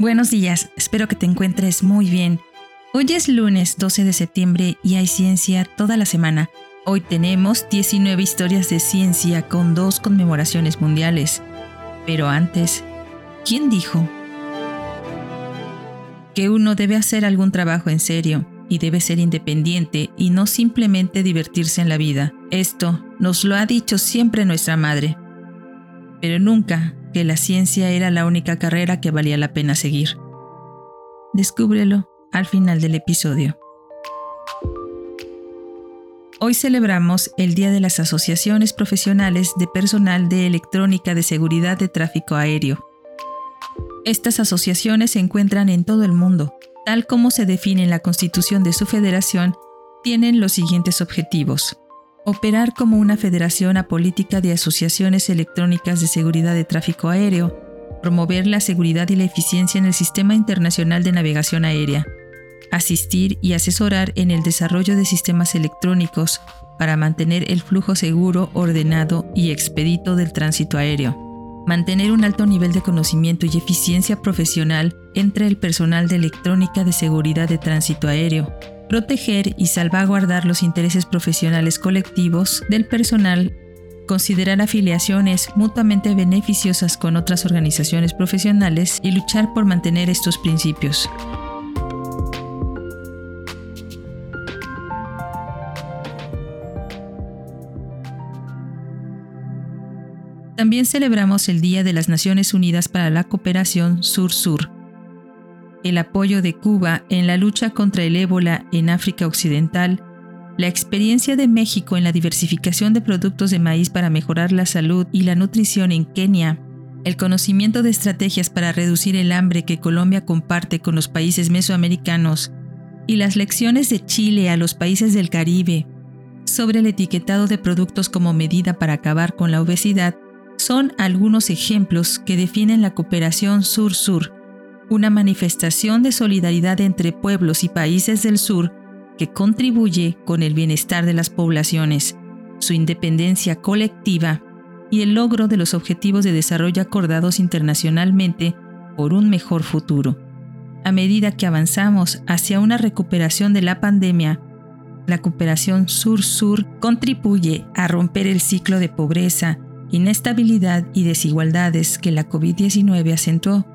Buenos días, espero que te encuentres muy bien. Hoy es lunes 12 de septiembre y hay ciencia toda la semana. Hoy tenemos 19 historias de ciencia con dos conmemoraciones mundiales. Pero antes, ¿quién dijo que uno debe hacer algún trabajo en serio y debe ser independiente y no simplemente divertirse en la vida? Esto nos lo ha dicho siempre nuestra madre. Pero nunca que la ciencia era la única carrera que valía la pena seguir. Descúbrelo al final del episodio. Hoy celebramos el Día de las Asociaciones Profesionales de Personal de Electrónica de Seguridad de Tráfico Aéreo. Estas asociaciones se encuentran en todo el mundo. Tal como se define en la constitución de su federación, tienen los siguientes objetivos operar como una federación apolítica de asociaciones electrónicas de seguridad de tráfico aéreo, promover la seguridad y la eficiencia en el Sistema Internacional de Navegación Aérea, asistir y asesorar en el desarrollo de sistemas electrónicos para mantener el flujo seguro, ordenado y expedito del tránsito aéreo, mantener un alto nivel de conocimiento y eficiencia profesional entre el personal de electrónica de seguridad de tránsito aéreo, proteger y salvaguardar los intereses profesionales colectivos del personal, considerar afiliaciones mutuamente beneficiosas con otras organizaciones profesionales y luchar por mantener estos principios. También celebramos el Día de las Naciones Unidas para la Cooperación Sur-Sur, el apoyo de Cuba en la lucha contra el ébola en África Occidental, la experiencia de México en la diversificación de productos de maíz para mejorar la salud y la nutrición en Kenia, el conocimiento de estrategias para reducir el hambre que Colombia comparte con los países mesoamericanos y las lecciones de Chile a los países del Caribe sobre el etiquetado de productos como medida para acabar con la obesidad son algunos ejemplos que definen la cooperación sur-sur una manifestación de solidaridad entre pueblos y países del sur que contribuye con el bienestar de las poblaciones, su independencia colectiva y el logro de los objetivos de desarrollo acordados internacionalmente por un mejor futuro. A medida que avanzamos hacia una recuperación de la pandemia, la cooperación sur-sur contribuye a romper el ciclo de pobreza, inestabilidad y desigualdades que la COVID-19 acentuó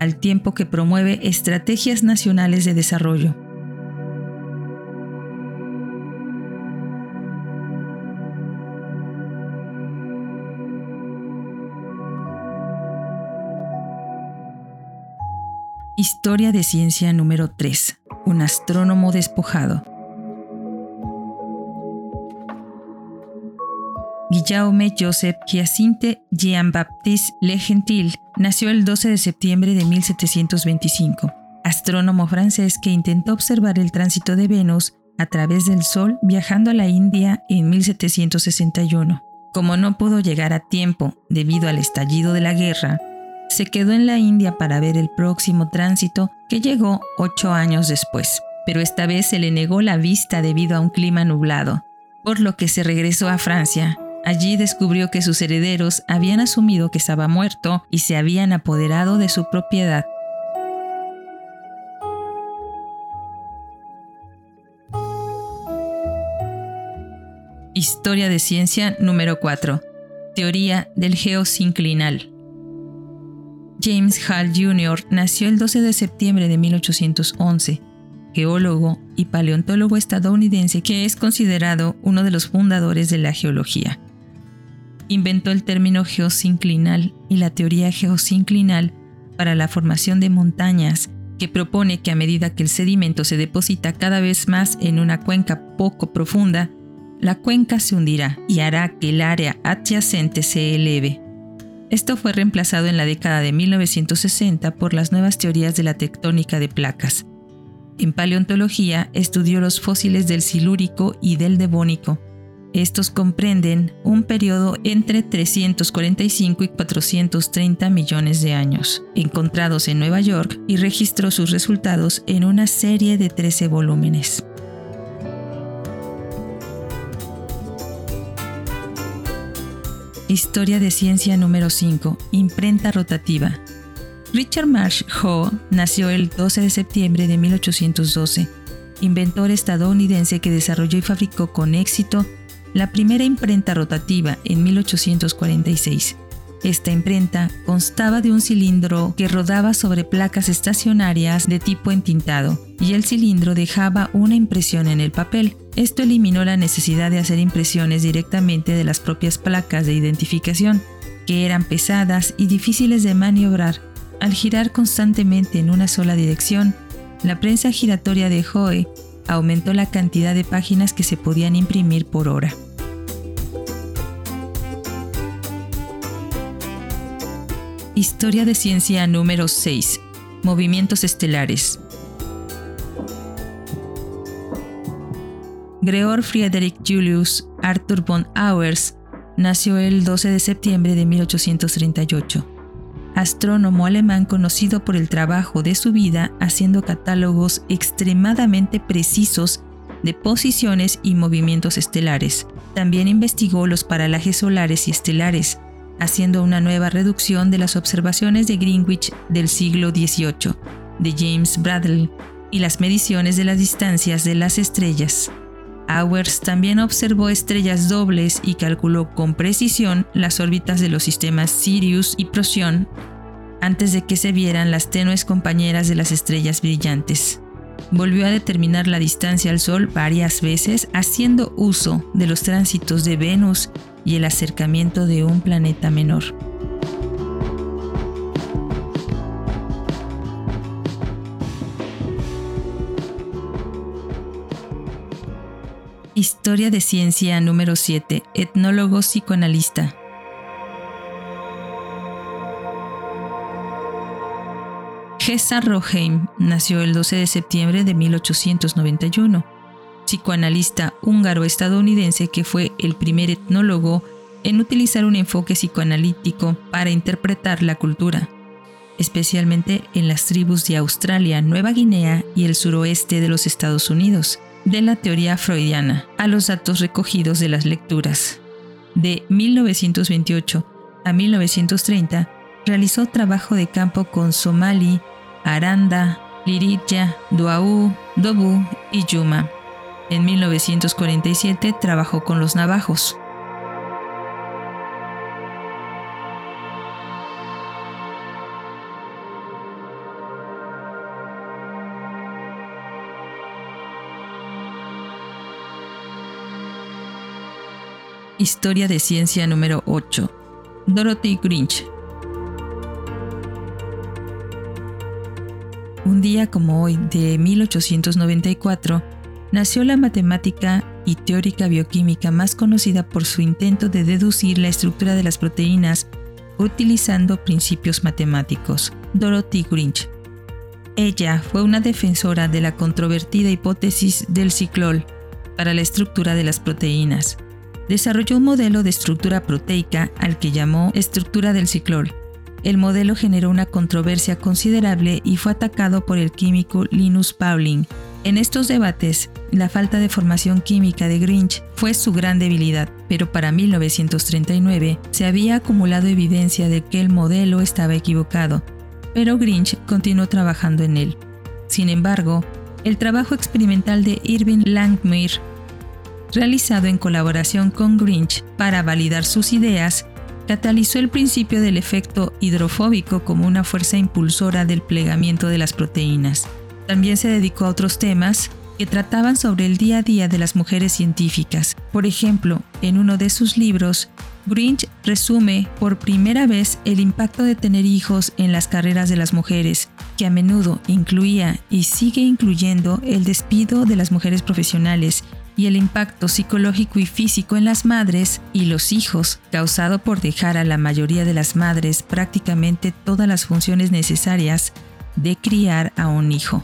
al tiempo que promueve estrategias nacionales de desarrollo. Historia de ciencia número 3. Un astrónomo despojado. Guillaume Joseph Hyacinthe Jean-Baptiste Le Gentil nació el 12 de septiembre de 1725, astrónomo francés que intentó observar el tránsito de Venus a través del Sol viajando a la India en 1761. Como no pudo llegar a tiempo debido al estallido de la guerra, se quedó en la India para ver el próximo tránsito que llegó ocho años después, pero esta vez se le negó la vista debido a un clima nublado, por lo que se regresó a Francia Allí descubrió que sus herederos habían asumido que estaba muerto y se habían apoderado de su propiedad. Historia de ciencia número 4. Teoría del geosinclinal. James Hall Jr. nació el 12 de septiembre de 1811, geólogo y paleontólogo estadounidense que es considerado uno de los fundadores de la geología inventó el término geosinclinal y la teoría geosinclinal para la formación de montañas, que propone que a medida que el sedimento se deposita cada vez más en una cuenca poco profunda, la cuenca se hundirá y hará que el área adyacente se eleve. Esto fue reemplazado en la década de 1960 por las nuevas teorías de la tectónica de placas. En paleontología estudió los fósiles del silúrico y del devónico, estos comprenden un periodo entre 345 y 430 millones de años, encontrados en Nueva York y registró sus resultados en una serie de 13 volúmenes. Historia de ciencia número 5. Imprenta rotativa. Richard Marsh Ho nació el 12 de septiembre de 1812, inventor estadounidense que desarrolló y fabricó con éxito la primera imprenta rotativa en 1846. Esta imprenta constaba de un cilindro que rodaba sobre placas estacionarias de tipo entintado y el cilindro dejaba una impresión en el papel. Esto eliminó la necesidad de hacer impresiones directamente de las propias placas de identificación, que eran pesadas y difíciles de maniobrar. Al girar constantemente en una sola dirección, la prensa giratoria de Howe aumentó la cantidad de páginas que se podían imprimir por hora. Historia de ciencia número 6. Movimientos estelares. Gregor Friedrich Julius Arthur von Auers nació el 12 de septiembre de 1838. Astrónomo alemán conocido por el trabajo de su vida haciendo catálogos extremadamente precisos de posiciones y movimientos estelares. También investigó los paralajes solares y estelares, haciendo una nueva reducción de las observaciones de Greenwich del siglo XVIII de James Bradley y las mediciones de las distancias de las estrellas. Auers también observó estrellas dobles y calculó con precisión las órbitas de los sistemas Sirius y Procyon antes de que se vieran las tenues compañeras de las estrellas brillantes. Volvió a determinar la distancia al Sol varias veces haciendo uso de los tránsitos de Venus y el acercamiento de un planeta menor. Historia de ciencia número 7. Etnólogo psicoanalista. Gesa Roheim nació el 12 de septiembre de 1891 psicoanalista húngaro-estadounidense que fue el primer etnólogo en utilizar un enfoque psicoanalítico para interpretar la cultura, especialmente en las tribus de Australia, Nueva Guinea y el suroeste de los Estados Unidos, de la teoría freudiana a los datos recogidos de las lecturas. De 1928 a 1930, realizó trabajo de campo con Somali, Aranda, Lirilla, Duau, Dobu y Yuma. En 1947 trabajó con los navajos. Historia de ciencia número 8. Dorothy Grinch. Un día como hoy de 1894, nació la matemática y teórica bioquímica más conocida por su intento de deducir la estructura de las proteínas utilizando principios matemáticos, Dorothy Grinch. Ella fue una defensora de la controvertida hipótesis del ciclol para la estructura de las proteínas. Desarrolló un modelo de estructura proteica al que llamó estructura del ciclol. El modelo generó una controversia considerable y fue atacado por el químico Linus Pauling, en estos debates, la falta de formación química de Grinch fue su gran debilidad, pero para 1939 se había acumulado evidencia de que el modelo estaba equivocado, pero Grinch continuó trabajando en él. Sin embargo, el trabajo experimental de Irving Langmuir, realizado en colaboración con Grinch para validar sus ideas, catalizó el principio del efecto hidrofóbico como una fuerza impulsora del plegamiento de las proteínas. También se dedicó a otros temas que trataban sobre el día a día de las mujeres científicas. Por ejemplo, en uno de sus libros, Grinch resume por primera vez el impacto de tener hijos en las carreras de las mujeres, que a menudo incluía y sigue incluyendo el despido de las mujeres profesionales y el impacto psicológico y físico en las madres y los hijos, causado por dejar a la mayoría de las madres prácticamente todas las funciones necesarias de criar a un hijo.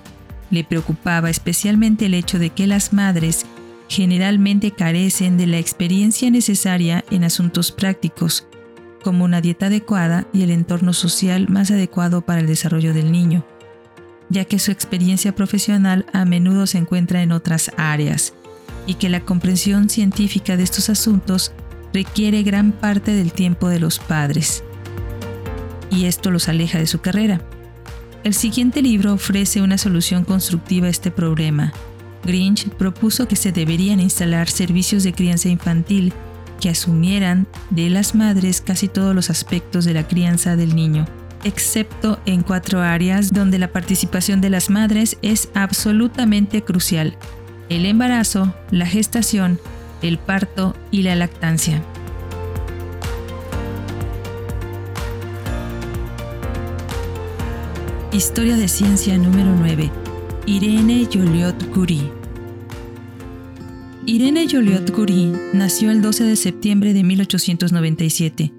Le preocupaba especialmente el hecho de que las madres generalmente carecen de la experiencia necesaria en asuntos prácticos, como una dieta adecuada y el entorno social más adecuado para el desarrollo del niño, ya que su experiencia profesional a menudo se encuentra en otras áreas y que la comprensión científica de estos asuntos requiere gran parte del tiempo de los padres. Y esto los aleja de su carrera. El siguiente libro ofrece una solución constructiva a este problema. Grinch propuso que se deberían instalar servicios de crianza infantil que asumieran de las madres casi todos los aspectos de la crianza del niño, excepto en cuatro áreas donde la participación de las madres es absolutamente crucial. El embarazo, la gestación, el parto y la lactancia. Historia de ciencia número 9. Irene Joliot-Curie. Irene Joliot-Curie nació el 12 de septiembre de 1897.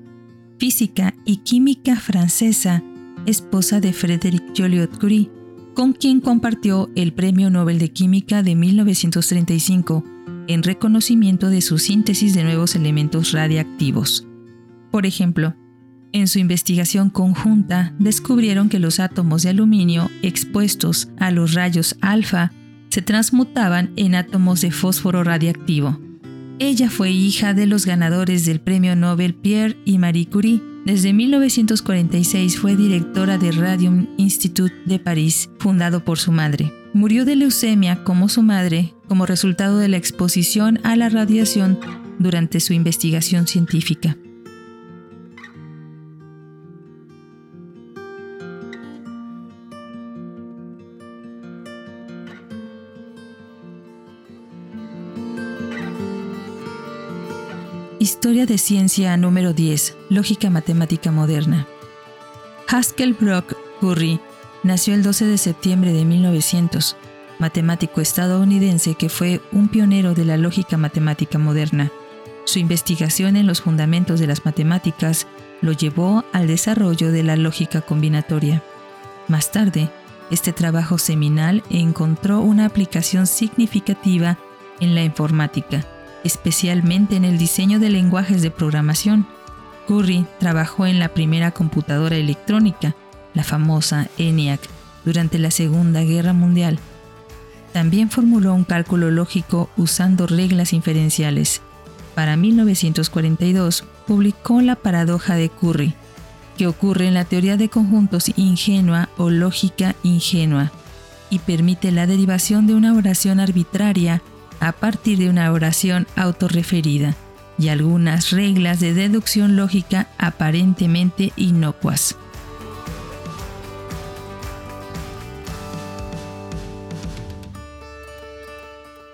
Física y química francesa, esposa de Frédéric Joliot-Curie, con quien compartió el Premio Nobel de Química de 1935 en reconocimiento de su síntesis de nuevos elementos radiactivos. Por ejemplo, en su investigación conjunta descubrieron que los átomos de aluminio expuestos a los rayos alfa se transmutaban en átomos de fósforo radiactivo. Ella fue hija de los ganadores del Premio Nobel Pierre y Marie Curie. Desde 1946 fue directora de Radium Institute de París, fundado por su madre. Murió de leucemia como su madre como resultado de la exposición a la radiación durante su investigación científica. Historia de ciencia número 10. Lógica matemática moderna. Haskell Brock Curry nació el 12 de septiembre de 1900, matemático estadounidense que fue un pionero de la lógica matemática moderna. Su investigación en los fundamentos de las matemáticas lo llevó al desarrollo de la lógica combinatoria. Más tarde, este trabajo seminal encontró una aplicación significativa en la informática especialmente en el diseño de lenguajes de programación. Curry trabajó en la primera computadora electrónica, la famosa ENIAC, durante la Segunda Guerra Mundial. También formuló un cálculo lógico usando reglas inferenciales. Para 1942 publicó la paradoja de Curry, que ocurre en la teoría de conjuntos ingenua o lógica ingenua, y permite la derivación de una oración arbitraria a partir de una oración autorreferida y algunas reglas de deducción lógica aparentemente inocuas.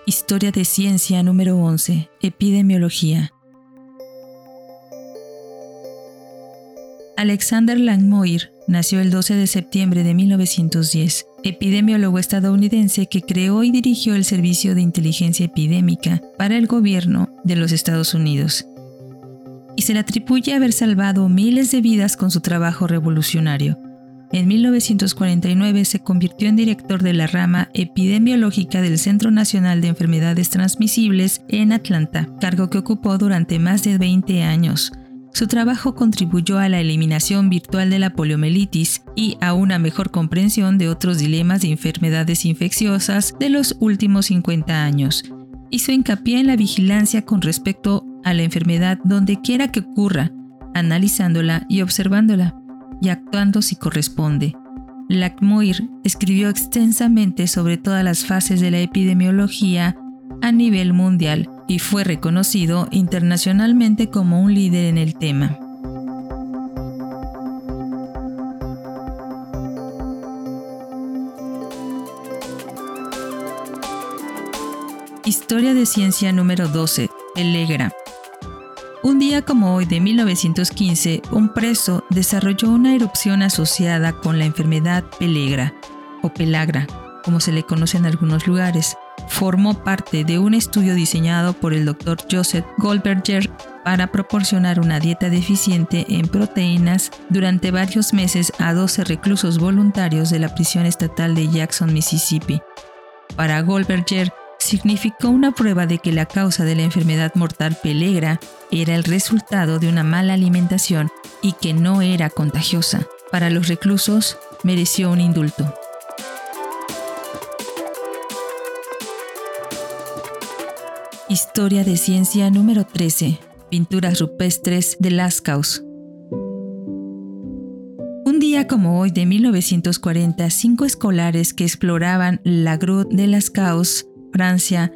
Historia de ciencia número 11. Epidemiología. Alexander Langmuir nació el 12 de septiembre de 1910, epidemiólogo estadounidense que creó y dirigió el Servicio de Inteligencia Epidémica para el gobierno de los Estados Unidos. Y se le atribuye haber salvado miles de vidas con su trabajo revolucionario. En 1949 se convirtió en director de la rama epidemiológica del Centro Nacional de Enfermedades Transmisibles en Atlanta, cargo que ocupó durante más de 20 años. Su trabajo contribuyó a la eliminación virtual de la poliomielitis y a una mejor comprensión de otros dilemas de enfermedades infecciosas de los últimos 50 años. Hizo hincapié en la vigilancia con respecto a la enfermedad donde quiera que ocurra, analizándola y observándola, y actuando si corresponde. Lackmoir escribió extensamente sobre todas las fases de la epidemiología a nivel mundial y fue reconocido internacionalmente como un líder en el tema. Historia de ciencia número 12. Pelegra. Un día como hoy de 1915, un preso desarrolló una erupción asociada con la enfermedad pelegra o pelagra, como se le conoce en algunos lugares, formó parte de un estudio diseñado por el Dr. Joseph Goldberger para proporcionar una dieta deficiente en proteínas durante varios meses a 12 reclusos voluntarios de la prisión estatal de Jackson, Mississippi. Para Goldberger, significó una prueba de que la causa de la enfermedad mortal pelegra era el resultado de una mala alimentación y que no era contagiosa. Para los reclusos, mereció un indulto. Historia de ciencia número 13. Pinturas rupestres de Lascaux. Un día como hoy de 1940, cinco escolares que exploraban la Grotte de las Caos, Francia,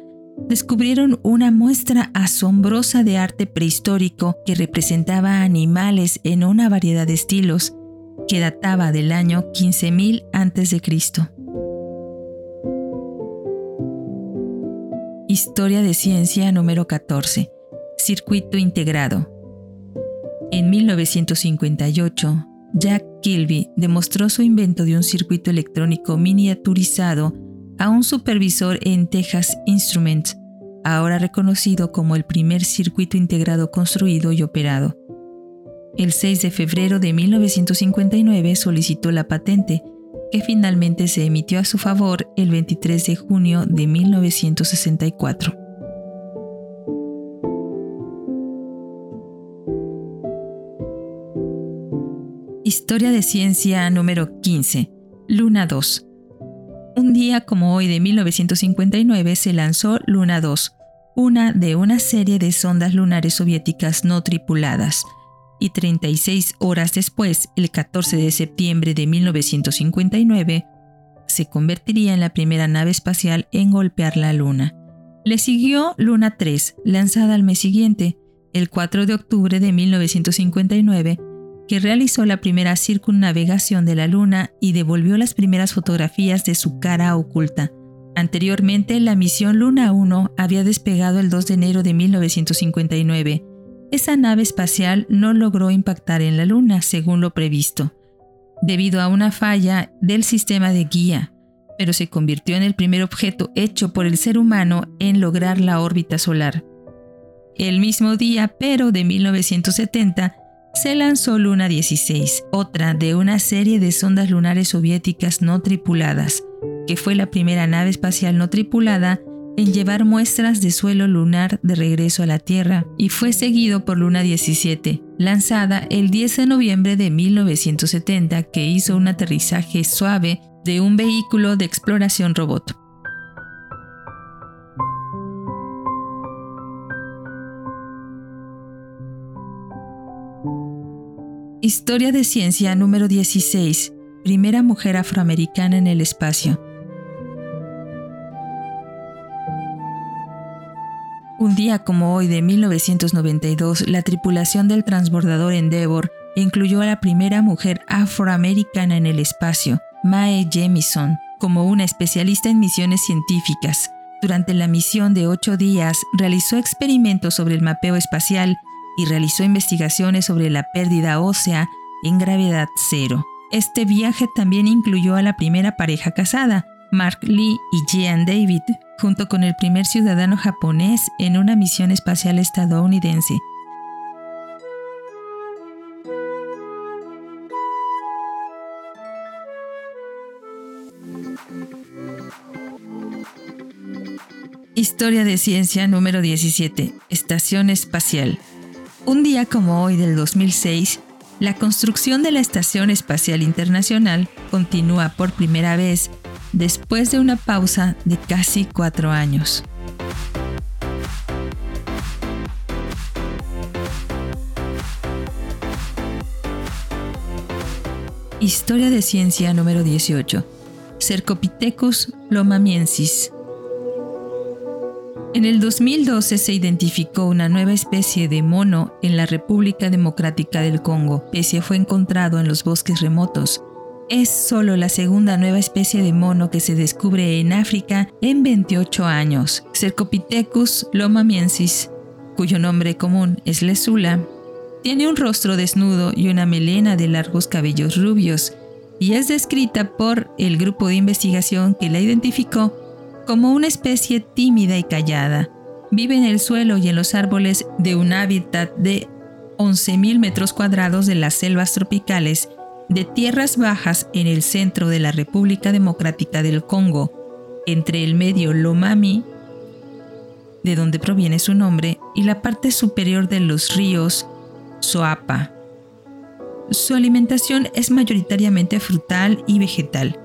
descubrieron una muestra asombrosa de arte prehistórico que representaba animales en una variedad de estilos, que databa del año 15.000 a.C. Historia de ciencia número 14. Circuito integrado. En 1958, Jack Kilby demostró su invento de un circuito electrónico miniaturizado a un supervisor en Texas Instruments, ahora reconocido como el primer circuito integrado construido y operado. El 6 de febrero de 1959 solicitó la patente, que finalmente se emitió a su favor el 23 de junio de 1964. Historia de ciencia número 15. Luna 2. Un día como hoy de 1959 se lanzó Luna 2, una de una serie de sondas lunares soviéticas no tripuladas, y 36 horas después, el 14 de septiembre de 1959, se convertiría en la primera nave espacial en golpear la Luna. Le siguió Luna 3, lanzada al mes siguiente, el 4 de octubre de 1959, que realizó la primera circunnavegación de la Luna y devolvió las primeras fotografías de su cara oculta. Anteriormente, la misión Luna 1 había despegado el 2 de enero de 1959. Esa nave espacial no logró impactar en la Luna, según lo previsto, debido a una falla del sistema de guía, pero se convirtió en el primer objeto hecho por el ser humano en lograr la órbita solar. El mismo día, pero de 1970, se lanzó Luna 16, otra de una serie de sondas lunares soviéticas no tripuladas, que fue la primera nave espacial no tripulada en llevar muestras de suelo lunar de regreso a la Tierra, y fue seguido por Luna 17, lanzada el 10 de noviembre de 1970, que hizo un aterrizaje suave de un vehículo de exploración robot. Historia de ciencia número 16. Primera mujer afroamericana en el espacio. Un día como hoy de 1992, la tripulación del transbordador Endeavour incluyó a la primera mujer afroamericana en el espacio, Mae Jemison, como una especialista en misiones científicas. Durante la misión de ocho días, realizó experimentos sobre el mapeo espacial y realizó investigaciones sobre la pérdida ósea en gravedad cero. Este viaje también incluyó a la primera pareja casada, Mark Lee y Jean David, junto con el primer ciudadano japonés en una misión espacial estadounidense. Historia de ciencia número 17. Estación espacial. Un día como hoy del 2006, la construcción de la Estación Espacial Internacional continúa por primera vez después de una pausa de casi cuatro años. Historia de ciencia número 18. Cercopithecus lomamiensis. En el 2012 se identificó una nueva especie de mono en la República Democrática del Congo. Especie fue encontrado en los bosques remotos. Es solo la segunda nueva especie de mono que se descubre en África en 28 años. Cercopithecus lomamiensis, cuyo nombre común es lesula, tiene un rostro desnudo y una melena de largos cabellos rubios, y es descrita por el grupo de investigación que la identificó como una especie tímida y callada. Vive en el suelo y en los árboles de un hábitat de 11.000 metros cuadrados de las selvas tropicales de tierras bajas en el centro de la República Democrática del Congo, entre el medio Lomami, de donde proviene su nombre, y la parte superior de los ríos Soapa. Su alimentación es mayoritariamente frutal y vegetal.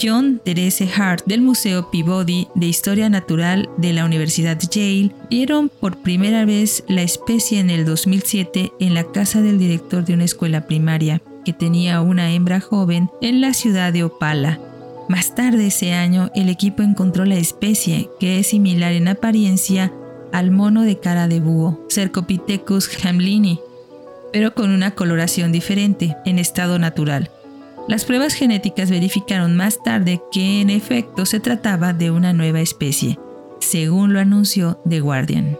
John Therese Hart del Museo Peabody de Historia Natural de la Universidad Yale vieron por primera vez la especie en el 2007 en la casa del director de una escuela primaria. Que tenía una hembra joven en la ciudad de Opala. Más tarde ese año, el equipo encontró la especie, que es similar en apariencia al mono de cara de búho, Cercopithecus hamlini, pero con una coloración diferente, en estado natural. Las pruebas genéticas verificaron más tarde que en efecto se trataba de una nueva especie, según lo anunció The Guardian.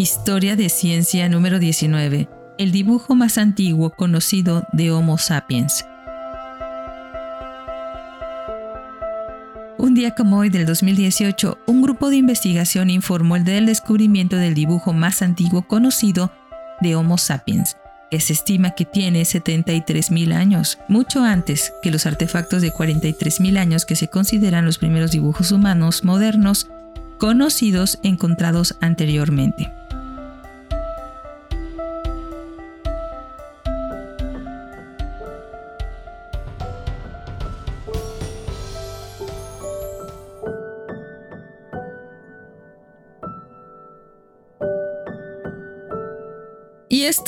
Historia de ciencia número 19. El dibujo más antiguo conocido de Homo sapiens. Un día como hoy del 2018, un grupo de investigación informó el del descubrimiento del dibujo más antiguo conocido de Homo sapiens, que se estima que tiene 73.000 años, mucho antes que los artefactos de 43.000 años que se consideran los primeros dibujos humanos modernos conocidos encontrados anteriormente.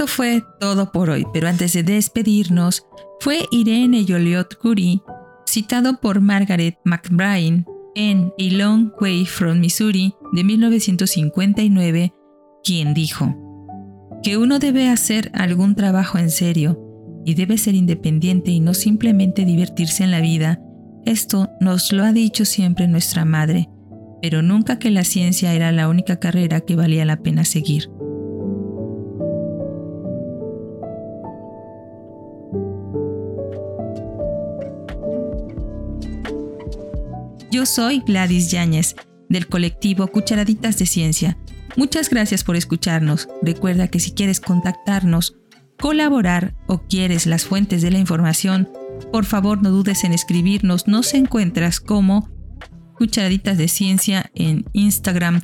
Esto fue todo por hoy, pero antes de despedirnos, fue Irene Joliot Curie, citado por Margaret McBride en A Long Way from Missouri de 1959, quien dijo que uno debe hacer algún trabajo en serio y debe ser independiente y no simplemente divertirse en la vida. Esto nos lo ha dicho siempre nuestra madre, pero nunca que la ciencia era la única carrera que valía la pena seguir. Soy Gladys Yáñez, del colectivo Cucharaditas de Ciencia. Muchas gracias por escucharnos. Recuerda que si quieres contactarnos, colaborar o quieres las fuentes de la información, por favor no dudes en escribirnos. Nos encuentras como Cucharaditas de Ciencia en Instagram,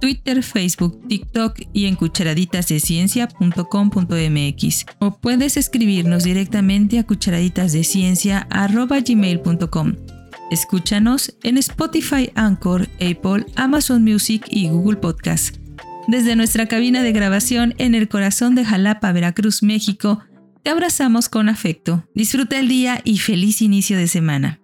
Twitter, Facebook, TikTok y en cucharaditasdeciencia.com.mx. O puedes escribirnos directamente a cucharaditasdeciencia.gmail.com. Escúchanos en Spotify, Anchor, Apple, Amazon Music y Google Podcast. Desde nuestra cabina de grabación en el corazón de Jalapa, Veracruz, México, te abrazamos con afecto. Disfruta el día y feliz inicio de semana.